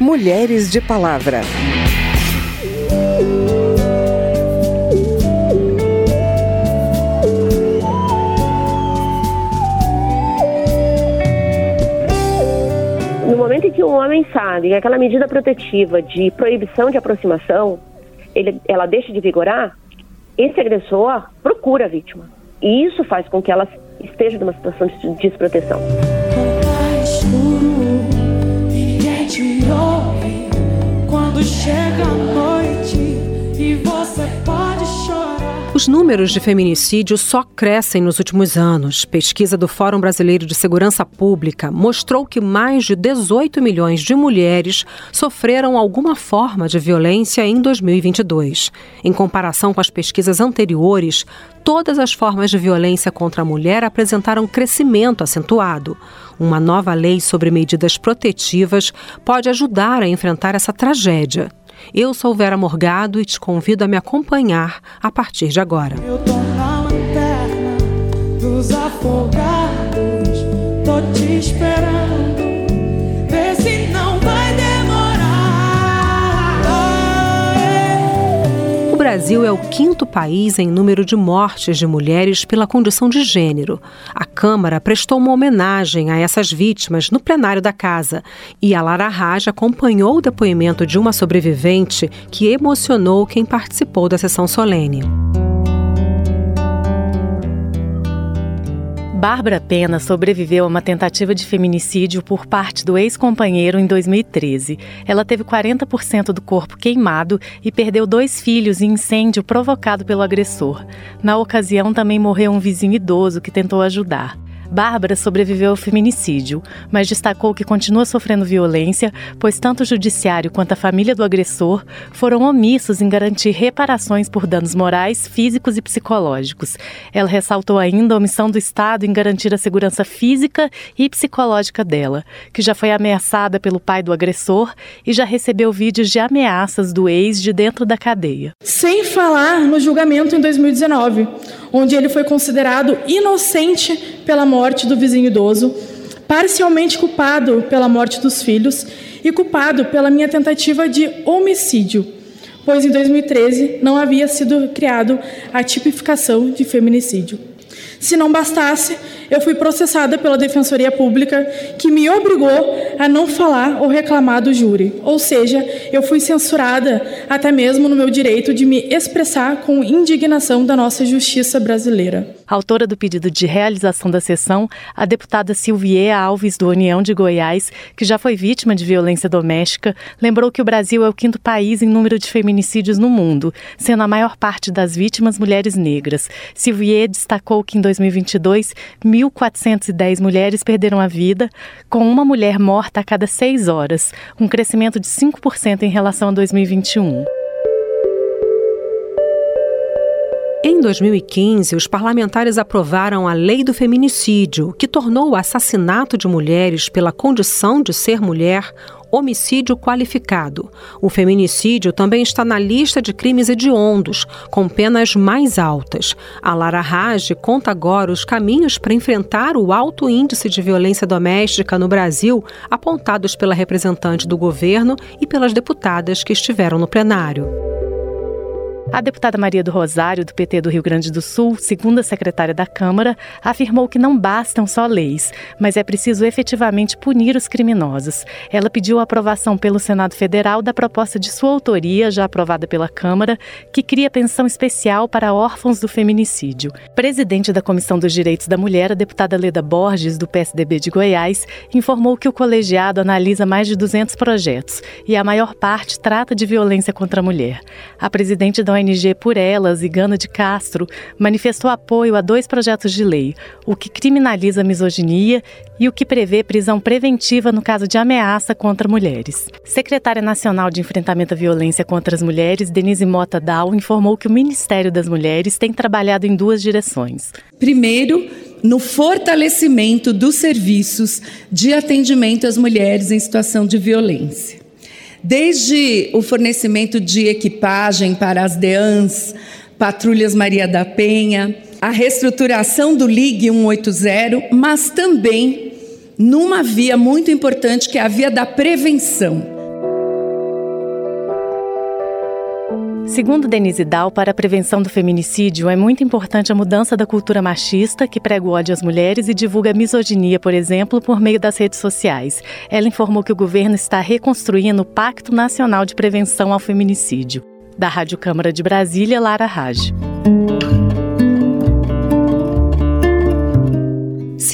Mulheres de Palavra. No momento em que um homem sabe que aquela medida protetiva de proibição de aproximação, ele, ela deixa de vigorar, esse agressor procura a vítima. E isso faz com que ela esteja numa situação de desproteção. Chega a noite e você os números de feminicídio só crescem nos últimos anos. Pesquisa do Fórum Brasileiro de Segurança Pública mostrou que mais de 18 milhões de mulheres sofreram alguma forma de violência em 2022. Em comparação com as pesquisas anteriores, todas as formas de violência contra a mulher apresentaram crescimento acentuado. Uma nova lei sobre medidas protetivas pode ajudar a enfrentar essa tragédia. Eu sou Vera Morgado e te convido a me acompanhar a partir de agora. Eu tô na lanterna dos afogados, tô te esperando. Brasil é o quinto país em número de mortes de mulheres pela condição de gênero. A Câmara prestou uma homenagem a essas vítimas no plenário da casa e a Lara Raj acompanhou o depoimento de uma sobrevivente que emocionou quem participou da sessão solene. Bárbara Pena sobreviveu a uma tentativa de feminicídio por parte do ex-companheiro em 2013. Ela teve 40% do corpo queimado e perdeu dois filhos em incêndio provocado pelo agressor. Na ocasião, também morreu um vizinho idoso que tentou ajudar. Bárbara sobreviveu ao feminicídio, mas destacou que continua sofrendo violência, pois tanto o judiciário quanto a família do agressor foram omissos em garantir reparações por danos morais, físicos e psicológicos. Ela ressaltou ainda a omissão do Estado em garantir a segurança física e psicológica dela, que já foi ameaçada pelo pai do agressor e já recebeu vídeos de ameaças do ex de dentro da cadeia. Sem falar no julgamento em 2019, onde ele foi considerado inocente pela morte do vizinho idoso, parcialmente culpado pela morte dos filhos e culpado pela minha tentativa de homicídio, pois em 2013 não havia sido criado a tipificação de feminicídio. Se não bastasse, eu fui processada pela Defensoria Pública, que me obrigou a não falar ou reclamar do júri. Ou seja, eu fui censurada até mesmo no meu direito de me expressar com indignação da nossa justiça brasileira. Autora do pedido de realização da sessão, a deputada Silvia Alves, do União de Goiás, que já foi vítima de violência doméstica, lembrou que o Brasil é o quinto país em número de feminicídios no mundo, sendo a maior parte das vítimas mulheres negras. Silvia destacou que em 2022, 1.410 mulheres perderam a vida, com uma mulher morta a cada seis horas, um crescimento de 5% em relação a 2021. Em 2015, os parlamentares aprovaram a Lei do Feminicídio, que tornou o assassinato de mulheres pela condição de ser mulher homicídio qualificado. O feminicídio também está na lista de crimes hediondos, com penas mais altas. A Lara Raj conta agora os caminhos para enfrentar o alto índice de violência doméstica no Brasil, apontados pela representante do governo e pelas deputadas que estiveram no plenário. A deputada Maria do Rosário, do PT do Rio Grande do Sul, segunda secretária da Câmara, afirmou que não bastam só leis, mas é preciso efetivamente punir os criminosos. Ela pediu a aprovação pelo Senado Federal da proposta de sua autoria, já aprovada pela Câmara, que cria pensão especial para órfãos do feminicídio. Presidente da Comissão dos Direitos da Mulher, a deputada Leda Borges, do PSDB de Goiás, informou que o colegiado analisa mais de 200 projetos e a maior parte trata de violência contra a mulher. A presidente da ONG Por Elas e Gana de Castro manifestou apoio a dois projetos de lei, o que criminaliza a misoginia e o que prevê prisão preventiva no caso de ameaça contra mulheres. Secretária Nacional de Enfrentamento à Violência contra as Mulheres, Denise Mota Dal, informou que o Ministério das Mulheres tem trabalhado em duas direções. Primeiro, no fortalecimento dos serviços de atendimento às mulheres em situação de violência. Desde o fornecimento de equipagem para as DEANs, Patrulhas Maria da Penha, a reestruturação do Ligue 180, mas também numa via muito importante que é a via da prevenção. Segundo Denise Dal, para a prevenção do feminicídio é muito importante a mudança da cultura machista, que prega o ódio às mulheres e divulga misoginia, por exemplo, por meio das redes sociais. Ela informou que o governo está reconstruindo o Pacto Nacional de Prevenção ao Feminicídio. Da Rádio Câmara de Brasília, Lara Raj.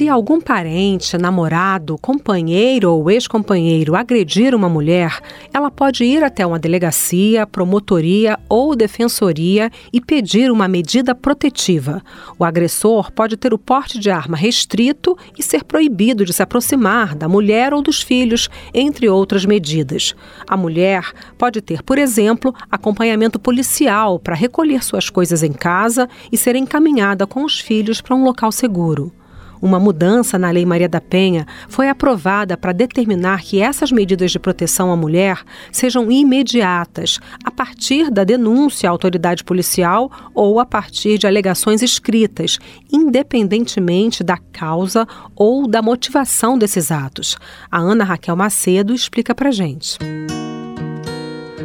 Se algum parente, namorado, companheiro ou ex-companheiro agredir uma mulher, ela pode ir até uma delegacia, promotoria ou defensoria e pedir uma medida protetiva. O agressor pode ter o porte de arma restrito e ser proibido de se aproximar da mulher ou dos filhos, entre outras medidas. A mulher pode ter, por exemplo, acompanhamento policial para recolher suas coisas em casa e ser encaminhada com os filhos para um local seguro. Uma mudança na Lei Maria da Penha foi aprovada para determinar que essas medidas de proteção à mulher sejam imediatas, a partir da denúncia à autoridade policial ou a partir de alegações escritas, independentemente da causa ou da motivação desses atos. A Ana Raquel Macedo explica para gente.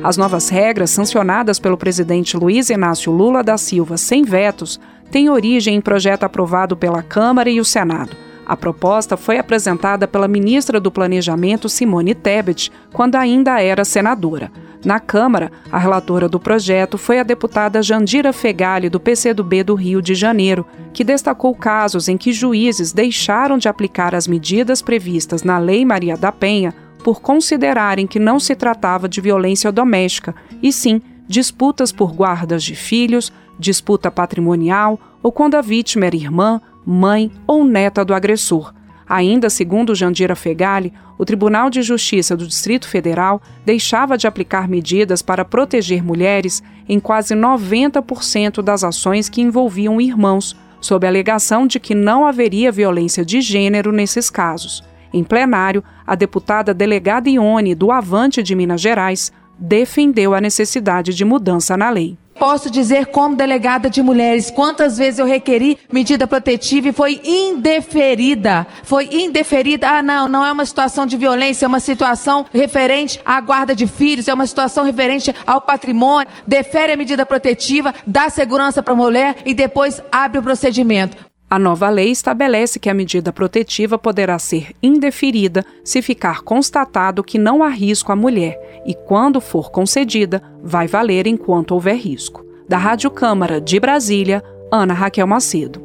As novas regras, sancionadas pelo presidente Luiz Inácio Lula da Silva sem vetos, tem origem em projeto aprovado pela Câmara e o Senado. A proposta foi apresentada pela ministra do Planejamento, Simone Tebet, quando ainda era senadora. Na Câmara, a relatora do projeto foi a deputada Jandira Fegali, do PCdoB do Rio de Janeiro, que destacou casos em que juízes deixaram de aplicar as medidas previstas na Lei Maria da Penha por considerarem que não se tratava de violência doméstica, e sim disputas por guardas de filhos, disputa patrimonial ou quando a vítima era irmã, mãe ou neta do agressor. Ainda segundo Jandira Fegali, o Tribunal de Justiça do Distrito Federal deixava de aplicar medidas para proteger mulheres em quase 90% das ações que envolviam irmãos, sob a alegação de que não haveria violência de gênero nesses casos. Em plenário, a deputada delegada Ione, do Avante de Minas Gerais, defendeu a necessidade de mudança na lei. Posso dizer, como delegada de mulheres, quantas vezes eu requeri medida protetiva e foi indeferida. Foi indeferida. Ah, não, não é uma situação de violência, é uma situação referente à guarda de filhos, é uma situação referente ao patrimônio. Defere a medida protetiva, dá segurança para a mulher e depois abre o procedimento. A nova lei estabelece que a medida protetiva poderá ser indeferida se ficar constatado que não há risco à mulher e, quando for concedida, vai valer enquanto houver risco. Da Rádio Câmara de Brasília, Ana Raquel Macedo.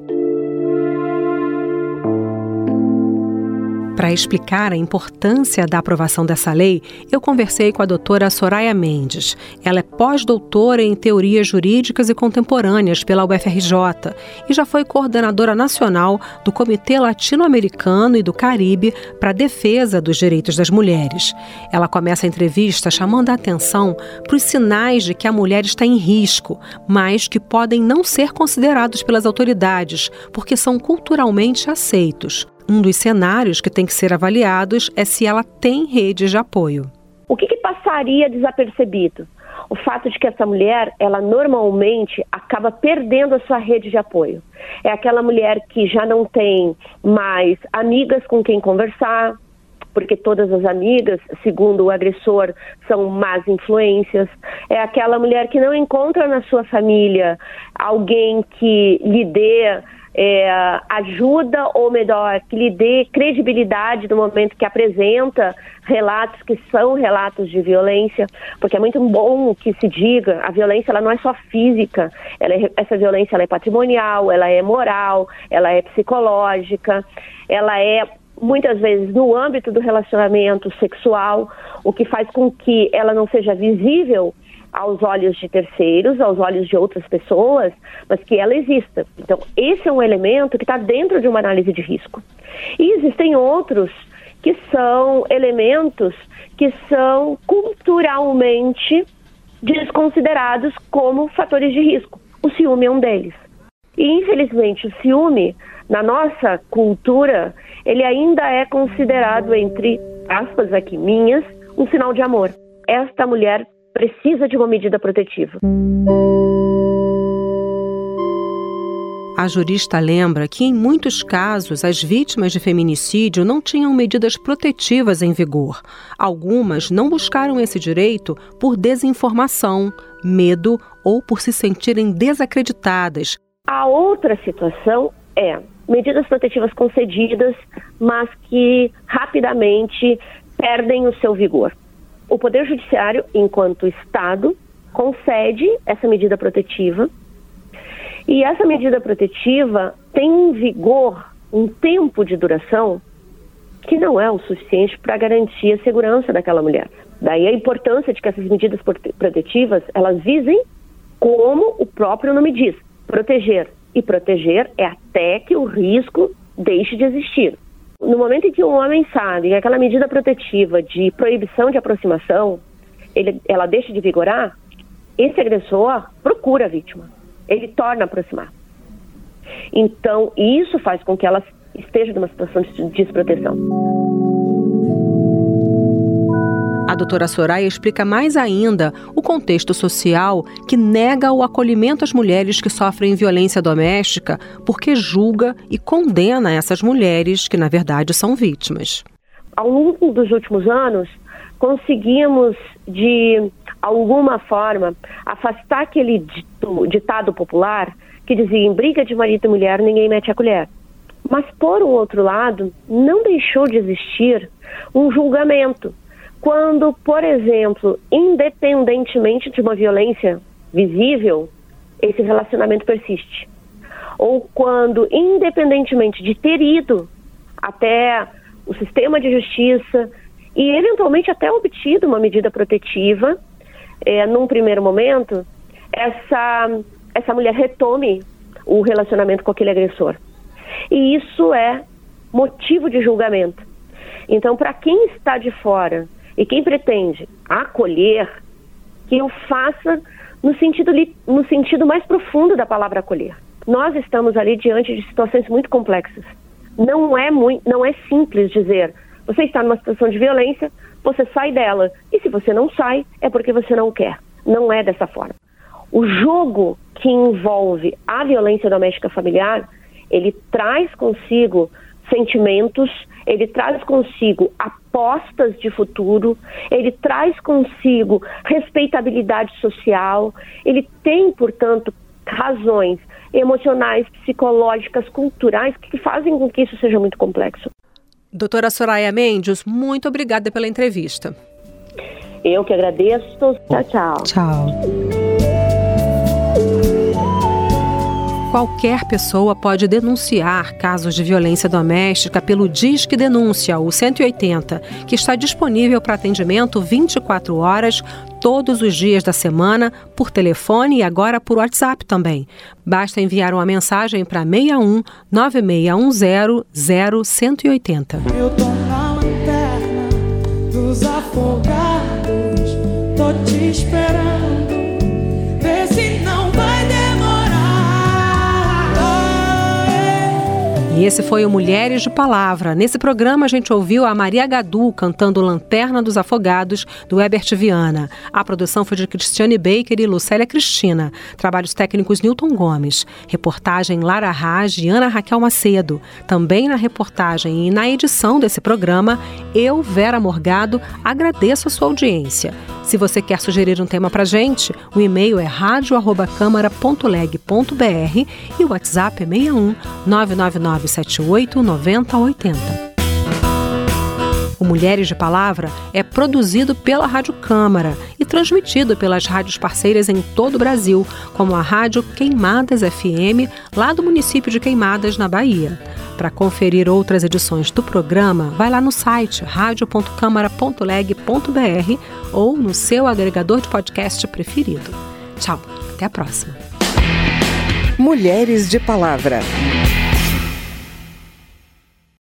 Para explicar a importância da aprovação dessa lei, eu conversei com a doutora Soraya Mendes. Ela é pós-doutora em teorias jurídicas e contemporâneas pela UFRJ e já foi coordenadora nacional do Comitê Latino-Americano e do Caribe para a Defesa dos Direitos das Mulheres. Ela começa a entrevista chamando a atenção para os sinais de que a mulher está em risco, mas que podem não ser considerados pelas autoridades, porque são culturalmente aceitos. Um dos cenários que tem que ser avaliados é se ela tem redes de apoio. O que, que passaria desapercebido? O fato de que essa mulher, ela normalmente acaba perdendo a sua rede de apoio. É aquela mulher que já não tem mais amigas com quem conversar, porque todas as amigas, segundo o agressor, são más influências. É aquela mulher que não encontra na sua família alguém que lhe dê é, ajuda ou melhor, que lhe dê credibilidade no momento que apresenta relatos que são relatos de violência, porque é muito bom que se diga, a violência ela não é só física, é, essa violência ela é patrimonial, ela é moral, ela é psicológica, ela é muitas vezes no âmbito do relacionamento sexual, o que faz com que ela não seja visível aos olhos de terceiros, aos olhos de outras pessoas, mas que ela exista. Então, esse é um elemento que está dentro de uma análise de risco. E existem outros que são elementos que são culturalmente desconsiderados como fatores de risco. O ciúme é um deles. E, infelizmente, o ciúme, na nossa cultura, ele ainda é considerado, entre aspas aqui minhas, um sinal de amor. Esta mulher precisa de uma medida protetiva. A jurista lembra que, em muitos casos, as vítimas de feminicídio não tinham medidas protetivas em vigor. Algumas não buscaram esse direito por desinformação, medo ou por se sentirem desacreditadas. A outra situação é medidas protetivas concedidas, mas que rapidamente perdem o seu vigor. O Poder Judiciário, enquanto Estado, concede essa medida protetiva e essa medida protetiva tem um vigor, um tempo de duração que não é o suficiente para garantir a segurança daquela mulher. Daí a importância de que essas medidas protetivas elas visem como o próprio nome diz, proteger. E proteger é até que o risco deixe de existir. No momento em que um homem sabe que aquela medida protetiva de proibição de aproximação, ele, ela deixa de vigorar, esse agressor procura a vítima ele torna a aproximar. Então, isso faz com que ela esteja numa situação de desproteção. Doutora Soraya explica mais ainda o contexto social que nega o acolhimento às mulheres que sofrem violência doméstica, porque julga e condena essas mulheres que, na verdade, são vítimas. Ao longo dos últimos anos, conseguimos, de alguma forma, afastar aquele ditado popular que dizia em briga de marido e mulher ninguém mete a colher. Mas, por outro lado, não deixou de existir um julgamento. Quando, por exemplo, independentemente de uma violência visível, esse relacionamento persiste. Ou quando, independentemente de ter ido até o sistema de justiça e, eventualmente, até obtido uma medida protetiva, é, num primeiro momento, essa, essa mulher retome o relacionamento com aquele agressor. E isso é motivo de julgamento. Então, para quem está de fora e quem pretende acolher, que eu faça no sentido, no sentido mais profundo da palavra acolher. Nós estamos ali diante de situações muito complexas. Não é, muito, não é simples dizer, você está numa situação de violência, você sai dela. E se você não sai, é porque você não quer. Não é dessa forma. O jogo que envolve a violência doméstica familiar, ele traz consigo sentimentos, ele traz consigo apostas de futuro, ele traz consigo respeitabilidade social, ele tem, portanto, razões emocionais, psicológicas, culturais que fazem com que isso seja muito complexo. Doutora Soraya Mendes, muito obrigada pela entrevista. Eu que agradeço. Tchau, tchau. Tchau. Qualquer pessoa pode denunciar casos de violência doméstica pelo Disque Denúncia, o 180, que está disponível para atendimento 24 horas, todos os dias da semana, por telefone e agora por WhatsApp também. Basta enviar uma mensagem para 61 9610 0180. Eu tô na lanterna dos afogados, tô te esperando. E esse foi o Mulheres de Palavra. Nesse programa a gente ouviu a Maria Gadu cantando Lanterna dos Afogados, do Herbert Viana. A produção foi de Cristiane Baker e Lucélia Cristina. Trabalhos técnicos Newton Gomes. Reportagem Lara Raj e Ana Raquel Macedo. Também na reportagem e na edição desse programa, eu, Vera Morgado, agradeço a sua audiência. Se você quer sugerir um tema para gente, o e-mail é radio@câmara.leg.br e o WhatsApp é 61 999 78 90 80. O Mulheres de Palavra é produzido pela Rádio Câmara e transmitido pelas rádios parceiras em todo o Brasil, como a Rádio Queimadas FM, lá do município de Queimadas, na Bahia. Para conferir outras edições do programa, vai lá no site radio.câmara.leg.br ou no seu agregador de podcast preferido. Tchau, até a próxima. Mulheres de Palavra.